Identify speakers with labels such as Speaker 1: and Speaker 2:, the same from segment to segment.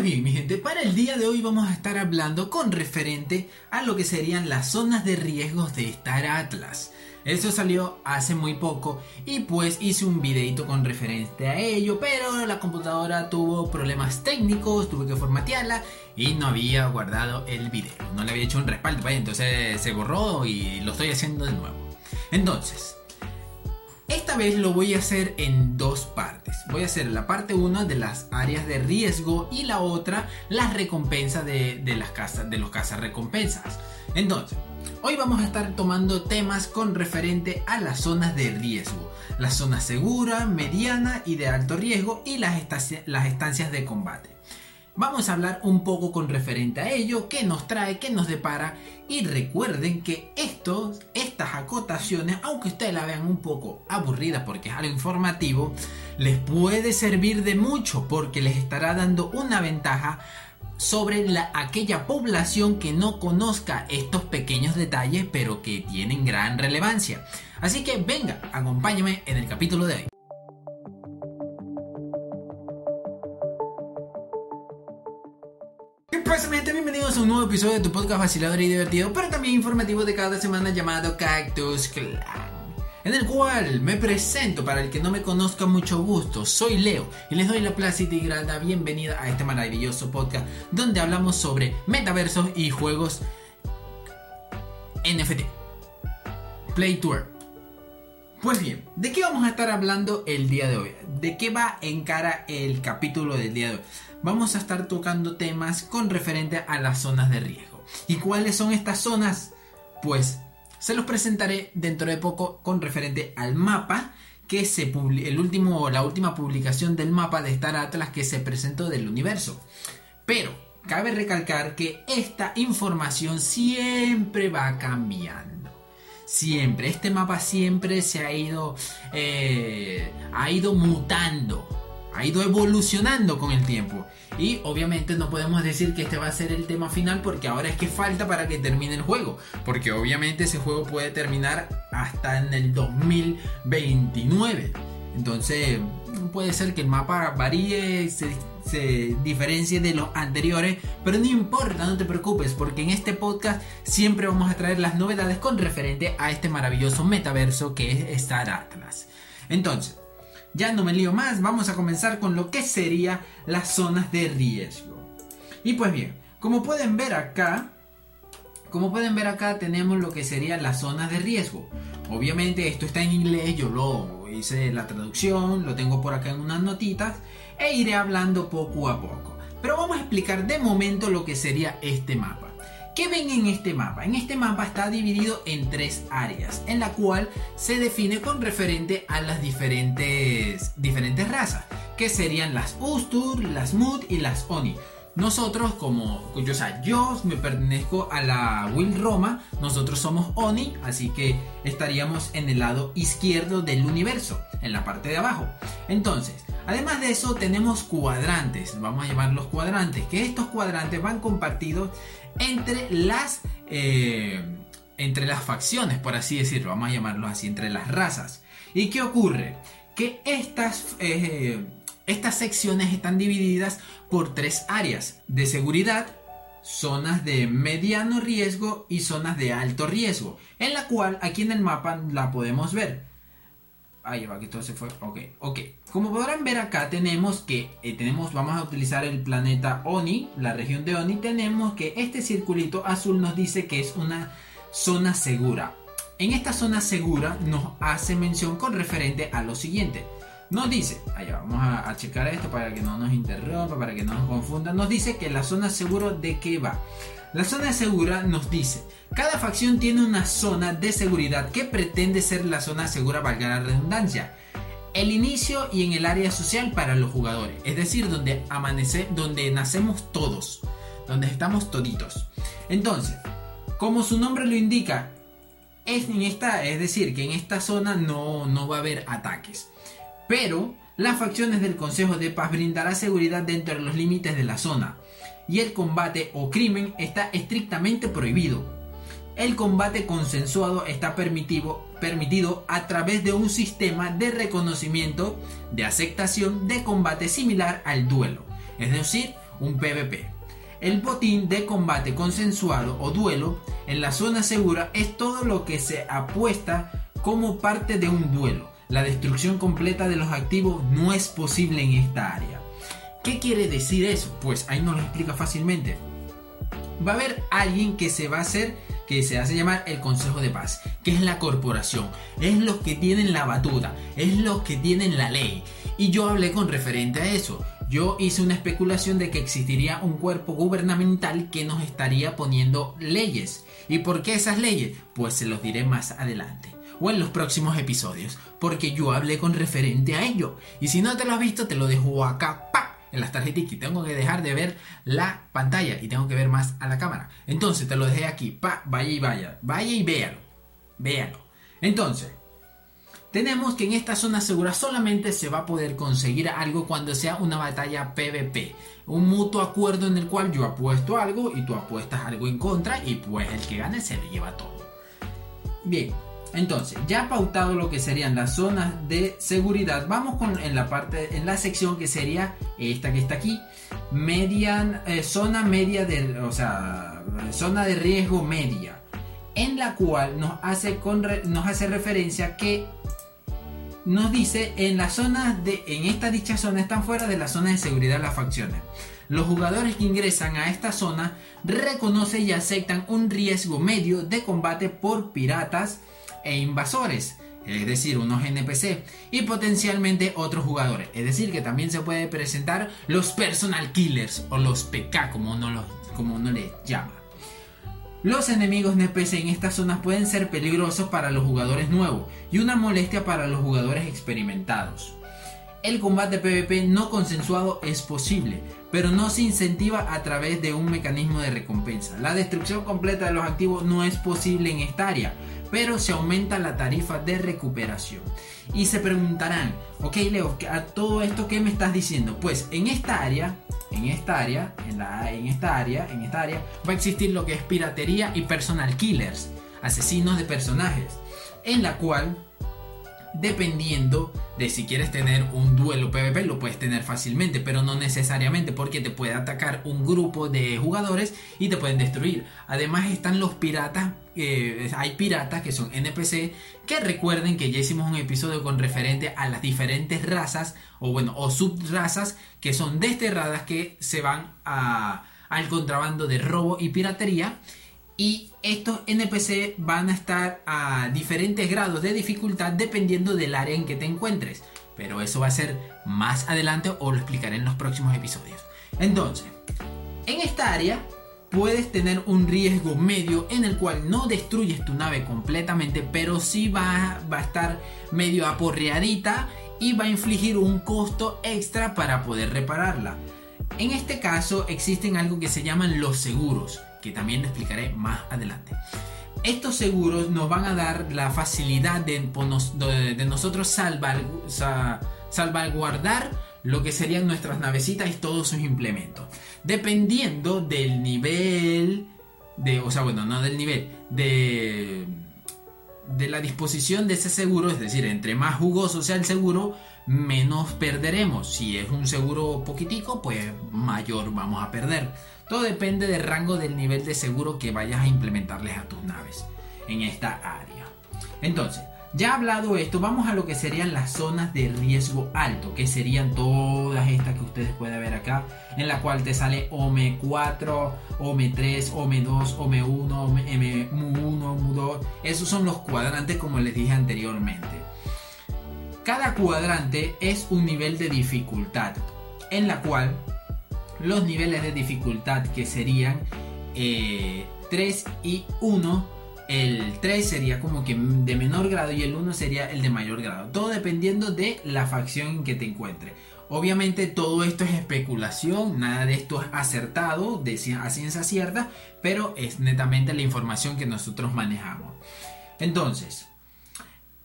Speaker 1: Pues bien, mi gente, para el día de hoy vamos a estar hablando con referente a lo que serían las zonas de riesgos de Star Atlas. Eso salió hace muy poco y pues hice un videito con referente a ello, pero la computadora tuvo problemas técnicos, tuve que formatearla y no había guardado el video. No le había hecho un respaldo, entonces se borró y lo estoy haciendo de nuevo. Entonces, esta vez lo voy a hacer en dos partes. Voy a hacer la parte 1 de las áreas de riesgo y la otra las recompensas de, las casas, de los casas recompensas. Entonces, hoy vamos a estar tomando temas con referente a las zonas de riesgo. La zona segura, mediana y de alto riesgo y las, las estancias de combate. Vamos a hablar un poco con referente a ello, qué nos trae, qué nos depara y recuerden que estos, estas acotaciones, aunque ustedes la vean un poco aburrida porque es algo informativo, les puede servir de mucho porque les estará dando una ventaja sobre la, aquella población que no conozca estos pequeños detalles pero que tienen gran relevancia. Así que venga, acompáñame en el capítulo de hoy. Episodio de tu podcast vacilador y divertido, pero también informativo de cada semana llamado Cactus Clan. En el cual me presento para el que no me conozca mucho gusto, soy Leo y les doy la plácida y grata bienvenida a este maravilloso podcast donde hablamos sobre metaversos y juegos NFT. Play Tour. Pues bien, ¿de qué vamos a estar hablando el día de hoy? ¿De qué va en cara el capítulo del día de hoy? Vamos a estar tocando temas con referente a las zonas de riesgo. ¿Y cuáles son estas zonas? Pues se los presentaré dentro de poco con referente al mapa que se el último, la última publicación del mapa de Star Atlas que se presentó del universo. Pero cabe recalcar que esta información siempre va cambiando. Siempre, este mapa siempre se ha ido, eh, ha ido mutando ha ido evolucionando con el tiempo. Y obviamente no podemos decir que este va a ser el tema final porque ahora es que falta para que termine el juego. Porque obviamente ese juego puede terminar hasta en el 2029. Entonces puede ser que el mapa varíe, se, diferencie de los anteriores, pero no importa, no te preocupes, porque en este podcast siempre vamos a traer las novedades con referente a este maravilloso metaverso que es Star Atlas. Entonces, ya no me lío más, vamos a comenzar con lo que sería las zonas de riesgo. Y pues bien, como pueden ver acá, como pueden ver acá tenemos lo que serían las zonas de riesgo. Obviamente esto está en inglés, yo lo hice la traducción, lo tengo por acá en unas notitas e iré hablando poco a poco. Pero vamos a explicar de momento lo que sería este mapa. ¿Qué ven en este mapa? En este mapa está dividido en tres áreas, en la cual se define con referente a las diferentes, diferentes razas, que serían las Ustur, las Mud y las Oni. Nosotros, como yo, o sea, yo me pertenezco a la Will Roma, nosotros somos Oni, así que estaríamos en el lado izquierdo del universo, en la parte de abajo. Entonces, además de eso, tenemos cuadrantes, vamos a llamarlos cuadrantes, que estos cuadrantes van compartidos entre las, eh, entre las facciones, por así decirlo, vamos a llamarlo así, entre las razas. ¿Y qué ocurre? Que estas, eh, estas secciones están divididas por tres áreas de seguridad, zonas de mediano riesgo y zonas de alto riesgo, en la cual aquí en el mapa la podemos ver. Ahí va, que todo se fue. Ok, ok. Como podrán ver acá tenemos que eh, tenemos, vamos a utilizar el planeta Oni, la región de Oni. Tenemos que este circulito azul nos dice que es una zona segura. En esta zona segura nos hace mención con referente a lo siguiente. Nos dice, allá vamos a, checar esto para que no nos interrumpa, para que no nos confunda. Nos dice que la zona segura de qué va. La zona segura nos dice, cada facción tiene una zona de seguridad que pretende ser la zona segura, valga la redundancia. El inicio y en el área social para los jugadores, es decir, donde amanece, donde nacemos todos, donde estamos toditos. Entonces, como su nombre lo indica, es, en esta, es decir, que en esta zona no, no va a haber ataques. Pero las facciones del Consejo de Paz brindará seguridad dentro de los límites de la zona y el combate o crimen está estrictamente prohibido. El combate consensuado está permitido, permitido a través de un sistema de reconocimiento de aceptación de combate similar al duelo, es decir, un PvP. El botín de combate consensuado o duelo en la zona segura es todo lo que se apuesta como parte de un duelo. La destrucción completa de los activos no es posible en esta área. ¿Qué quiere decir eso? Pues ahí nos lo explica fácilmente. Va a haber alguien que se va a hacer que se hace llamar el Consejo de Paz, que es la corporación, es los que tienen la batuta, es los que tienen la ley. Y yo hablé con referente a eso. Yo hice una especulación de que existiría un cuerpo gubernamental que nos estaría poniendo leyes. ¿Y por qué esas leyes? Pues se los diré más adelante o en los próximos episodios, porque yo hablé con referente a ello. Y si no te lo has visto, te lo dejo acá. En las tarjetitas y tengo que dejar de ver la pantalla y tengo que ver más a la cámara. Entonces te lo dejé aquí, pa, vaya y vaya, vaya y véalo, véalo. Entonces, tenemos que en esta zona segura solamente se va a poder conseguir algo cuando sea una batalla PvP. Un mutuo acuerdo en el cual yo apuesto algo y tú apuestas algo en contra y pues el que gane se lo lleva todo. Bien, entonces, ya pautado lo que serían las zonas de seguridad, vamos con en la parte, en la sección que sería esta que está aquí, eh, zona media de, o sea, zona de riesgo media, en la cual nos hace, con, nos hace referencia que nos dice en las zonas de, en esta dicha zona están fuera de la zona de seguridad las facciones. Los jugadores que ingresan a esta zona reconocen y aceptan un riesgo medio de combate por piratas, e invasores, es decir, unos NPC, y potencialmente otros jugadores, es decir, que también se puede presentar los personal killers o los PK, como uno, los, como uno les llama. Los enemigos NPC en estas zonas pueden ser peligrosos para los jugadores nuevos y una molestia para los jugadores experimentados. El combate PvP no consensuado es posible, pero no se incentiva a través de un mecanismo de recompensa. La destrucción completa de los activos no es posible en esta área, pero se aumenta la tarifa de recuperación. Y se preguntarán, ok Leo, a todo esto qué me estás diciendo? Pues en esta área, en esta área, en, la, en esta área, en esta área, va a existir lo que es piratería y personal killers, asesinos de personajes, en la cual dependiendo de si quieres tener un duelo PvP, lo puedes tener fácilmente, pero no necesariamente porque te puede atacar un grupo de jugadores y te pueden destruir. Además están los piratas, eh, hay piratas que son NPC, que recuerden que ya hicimos un episodio con referente a las diferentes razas, o bueno, o subrazas que son desterradas que se van al contrabando de robo y piratería y estos NPC van a estar a diferentes grados de dificultad dependiendo del área en que te encuentres. Pero eso va a ser más adelante o lo explicaré en los próximos episodios. Entonces, en esta área puedes tener un riesgo medio en el cual no destruyes tu nave completamente, pero sí va, va a estar medio aporreadita y va a infligir un costo extra para poder repararla. En este caso existen algo que se llaman los seguros que también lo explicaré más adelante. Estos seguros nos van a dar la facilidad de, de nosotros salvaguardar lo que serían nuestras navecitas y todos sus implementos. Dependiendo del nivel de, o sea, bueno, no del nivel, de, de la disposición de ese seguro, es decir, entre más jugoso sea el seguro, menos perderemos. Si es un seguro poquitico, pues mayor vamos a perder. Todo depende del rango del nivel de seguro que vayas a implementarles a tus naves en esta área. Entonces, ya hablado esto, vamos a lo que serían las zonas de riesgo alto, que serían todas estas que ustedes pueden ver acá, en la cual te sale OME4, OME3, OME2, OME1, M1, OME2. Esos son los cuadrantes como les dije anteriormente. Cada cuadrante es un nivel de dificultad, en la cual los niveles de dificultad que serían 3 eh, y 1. El 3 sería como que de menor grado y el 1 sería el de mayor grado. Todo dependiendo de la facción en que te encuentres. Obviamente todo esto es especulación, nada de esto es acertado de a ciencia cierta, pero es netamente la información que nosotros manejamos. Entonces,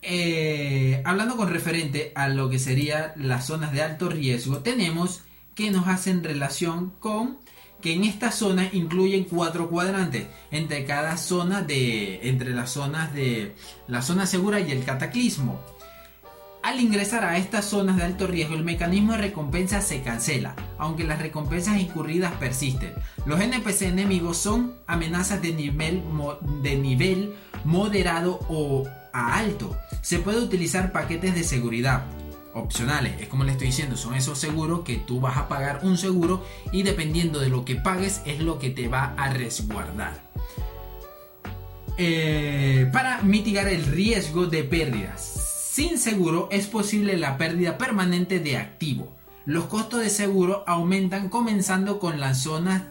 Speaker 1: eh, hablando con referente a lo que serían las zonas de alto riesgo, tenemos que nos hacen relación con que en esta zona incluyen cuatro cuadrantes entre cada zona de entre las zonas de la zona segura y el cataclismo Al ingresar a estas zonas de alto riesgo, el mecanismo de recompensa se cancela, aunque las recompensas incurridas persisten. Los NPC enemigos son amenazas de nivel, de nivel moderado o a alto. Se puede utilizar paquetes de seguridad, opcionales. Es como le estoy diciendo, son esos seguros que tú vas a pagar un seguro y dependiendo de lo que pagues es lo que te va a resguardar. Eh, para mitigar el riesgo de pérdidas. Sin seguro es posible la pérdida permanente de activo. Los costos de seguro aumentan comenzando con las zonas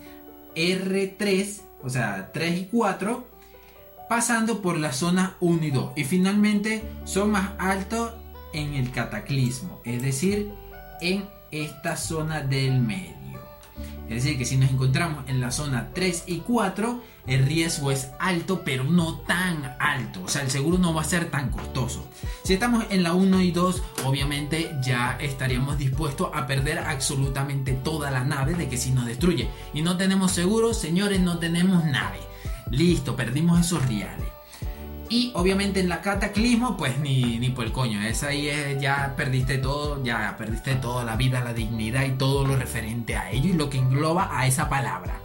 Speaker 1: R3, o sea, 3 y 4, pasando por la zona 1 y 2 y finalmente son más altos en el cataclismo, es decir, en esta zona del medio. Es decir, que si nos encontramos en la zona 3 y 4, el riesgo es alto, pero no tan alto. O sea, el seguro no va a ser tan costoso. Si estamos en la 1 y 2, obviamente ya estaríamos dispuestos a perder absolutamente toda la nave de que si nos destruye y no tenemos seguro, señores, no tenemos nave. Listo, perdimos esos reales. Y obviamente en la cataclismo, pues ni, ni por el coño. Es ahí ya perdiste todo, ya perdiste toda la vida, la dignidad y todo lo referente a ello y lo que engloba a esa palabra.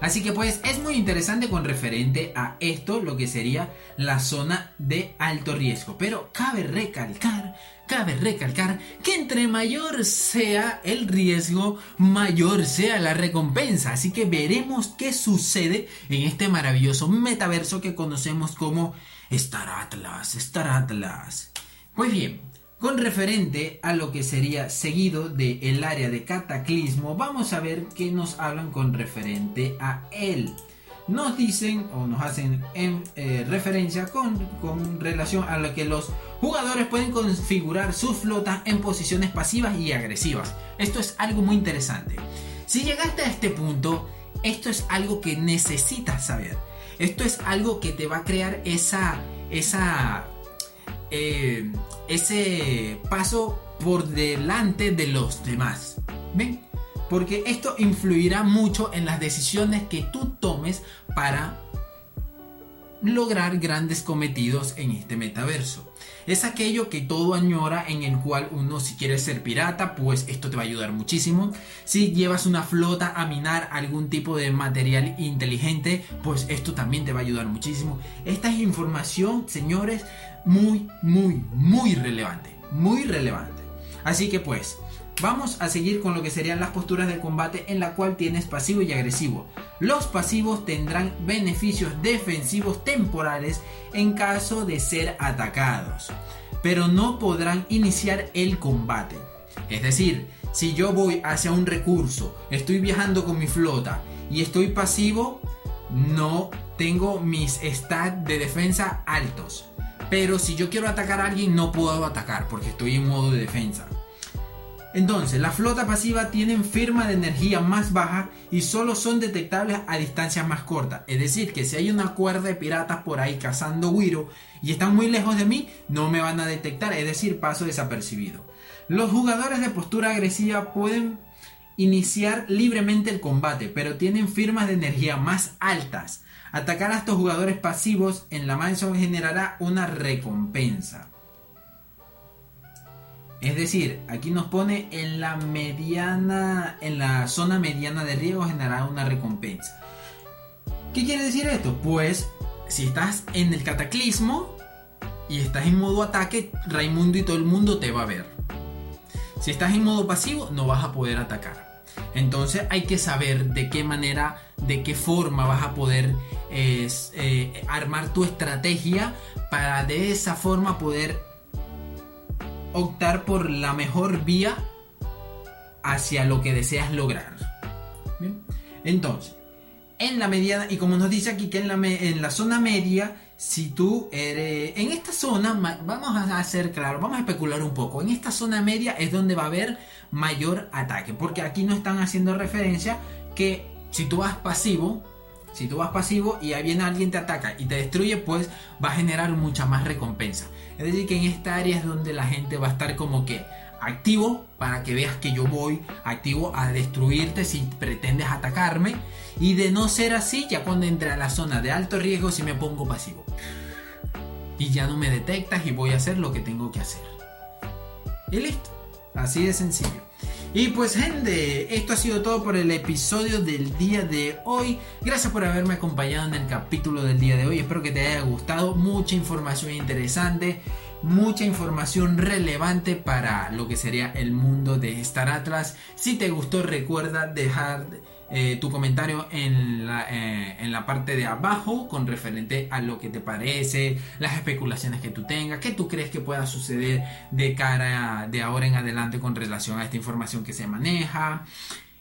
Speaker 1: Así que pues es muy interesante con referente a esto, lo que sería la zona de alto riesgo. Pero cabe recalcar, cabe recalcar que entre mayor sea el riesgo, mayor sea la recompensa. Así que veremos qué sucede en este maravilloso metaverso que conocemos como Star Atlas, Star Atlas. Pues bien, con referente a lo que sería seguido del el área de cataclismo, vamos a ver qué nos hablan con referente a él. Nos dicen o nos hacen en, eh, referencia con, con relación a lo que los jugadores pueden configurar sus flotas en posiciones pasivas y agresivas. Esto es algo muy interesante. Si llegaste a este punto, esto es algo que necesitas saber. Esto es algo que te va a crear esa, esa eh, ese paso por delante de los demás. ¿Ven? Porque esto influirá mucho en las decisiones que tú tomes para lograr grandes cometidos en este metaverso. Es aquello que todo añora en el cual uno si quiere ser pirata, pues esto te va a ayudar muchísimo. Si llevas una flota a minar algún tipo de material inteligente, pues esto también te va a ayudar muchísimo. Esta es información, señores, muy, muy, muy relevante. Muy relevante. Así que pues, vamos a seguir con lo que serían las posturas de combate en la cual tienes pasivo y agresivo. Los pasivos tendrán beneficios defensivos temporales en caso de ser atacados, pero no podrán iniciar el combate. Es decir, si yo voy hacia un recurso, estoy viajando con mi flota y estoy pasivo, no tengo mis stats de defensa altos. Pero si yo quiero atacar a alguien, no puedo atacar porque estoy en modo de defensa. Entonces, la flota pasiva tienen firma de energía más baja y solo son detectables a distancias más cortas. Es decir, que si hay una cuerda de piratas por ahí cazando Wiro y están muy lejos de mí, no me van a detectar, es decir, paso desapercibido. Los jugadores de postura agresiva pueden iniciar libremente el combate, pero tienen firmas de energía más altas. Atacar a estos jugadores pasivos en la mansión generará una recompensa. Es decir, aquí nos pone en la mediana, en la zona mediana de riesgo generará una recompensa. ¿Qué quiere decir esto? Pues si estás en el cataclismo y estás en modo ataque, Raimundo y todo el mundo te va a ver. Si estás en modo pasivo, no vas a poder atacar. Entonces hay que saber de qué manera, de qué forma vas a poder eh, armar tu estrategia para de esa forma poder optar por la mejor vía hacia lo que deseas lograr. Entonces, en la mediana, y como nos dice aquí que en la, en la zona media, si tú eres. En esta zona, vamos a hacer claro, vamos a especular un poco. En esta zona media es donde va a haber mayor ataque. Porque aquí no están haciendo referencia que si tú vas pasivo, si tú vas pasivo y ahí viene alguien te ataca y te destruye, pues va a generar mucha más recompensa. Es decir, que en esta área es donde la gente va a estar como que activo para que veas que yo voy activo a destruirte si pretendes atacarme. Y de no ser así, ya cuando entre a la zona de alto riesgo, si me pongo pasivo. y ya no me detectas y voy a hacer lo que tengo que hacer. Y listo. Así de sencillo. Y pues gente, esto ha sido todo por el episodio del día de hoy. Gracias por haberme acompañado en el capítulo del día de hoy. Espero que te haya gustado. Mucha información interesante. Mucha información relevante para lo que sería el mundo de Star Atlas. Si te gustó recuerda dejar eh, tu comentario en la, eh, en la parte de abajo con referente a lo que te parece, las especulaciones que tú tengas, qué tú crees que pueda suceder de cara de ahora en adelante con relación a esta información que se maneja.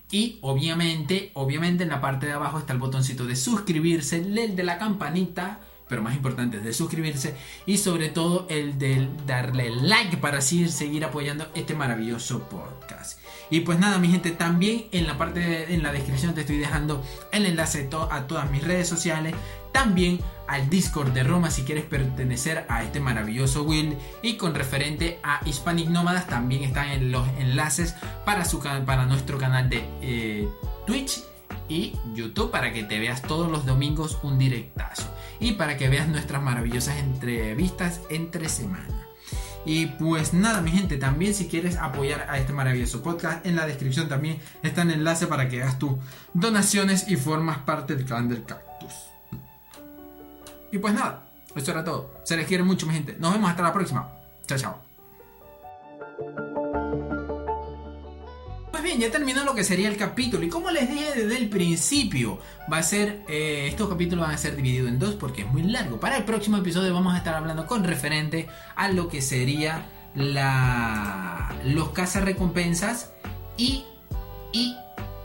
Speaker 1: Y obviamente, obviamente en la parte de abajo está el botoncito de suscribirse, el de la campanita pero más importante es de suscribirse y sobre todo el de darle like para así seguir apoyando este maravilloso podcast. Y pues nada, mi gente, también en la parte de, en la descripción te estoy dejando el enlace a todas mis redes sociales, también al Discord de Roma si quieres pertenecer a este maravilloso will y con referente a Hispanic Nómadas también están en los enlaces para su para nuestro canal de eh, Twitch y YouTube para que te veas todos los domingos un directazo y para que veas nuestras maravillosas entrevistas entre semana. Y pues nada, mi gente, también si quieres apoyar a este maravilloso podcast, en la descripción también está el enlace para que hagas tus donaciones y formas parte del clan del cactus. Y pues nada, eso era todo. Se les quiere mucho, mi gente. Nos vemos hasta la próxima. Chao, chao. Ya terminó lo que sería el capítulo. Y como les dije desde el principio, va a ser. Eh, estos capítulos van a ser divididos en dos porque es muy largo. Para el próximo episodio vamos a estar hablando con referente a lo que sería la. los recompensas y. y.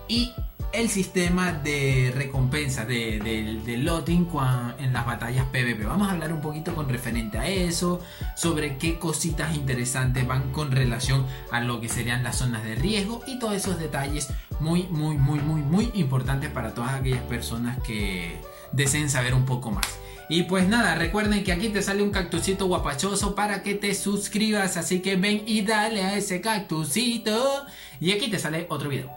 Speaker 1: y el sistema de recompensa de, de, lotting en las batallas PvP. Vamos a hablar un poquito con referente a eso, sobre qué cositas interesantes van con relación a lo que serían las zonas de riesgo y todos esos detalles muy, muy, muy, muy, muy importantes para todas aquellas personas que deseen saber un poco más. Y pues nada, recuerden que aquí te sale un cactusito guapachoso para que te suscribas, así que ven y dale a ese cactusito. Y aquí te sale otro video.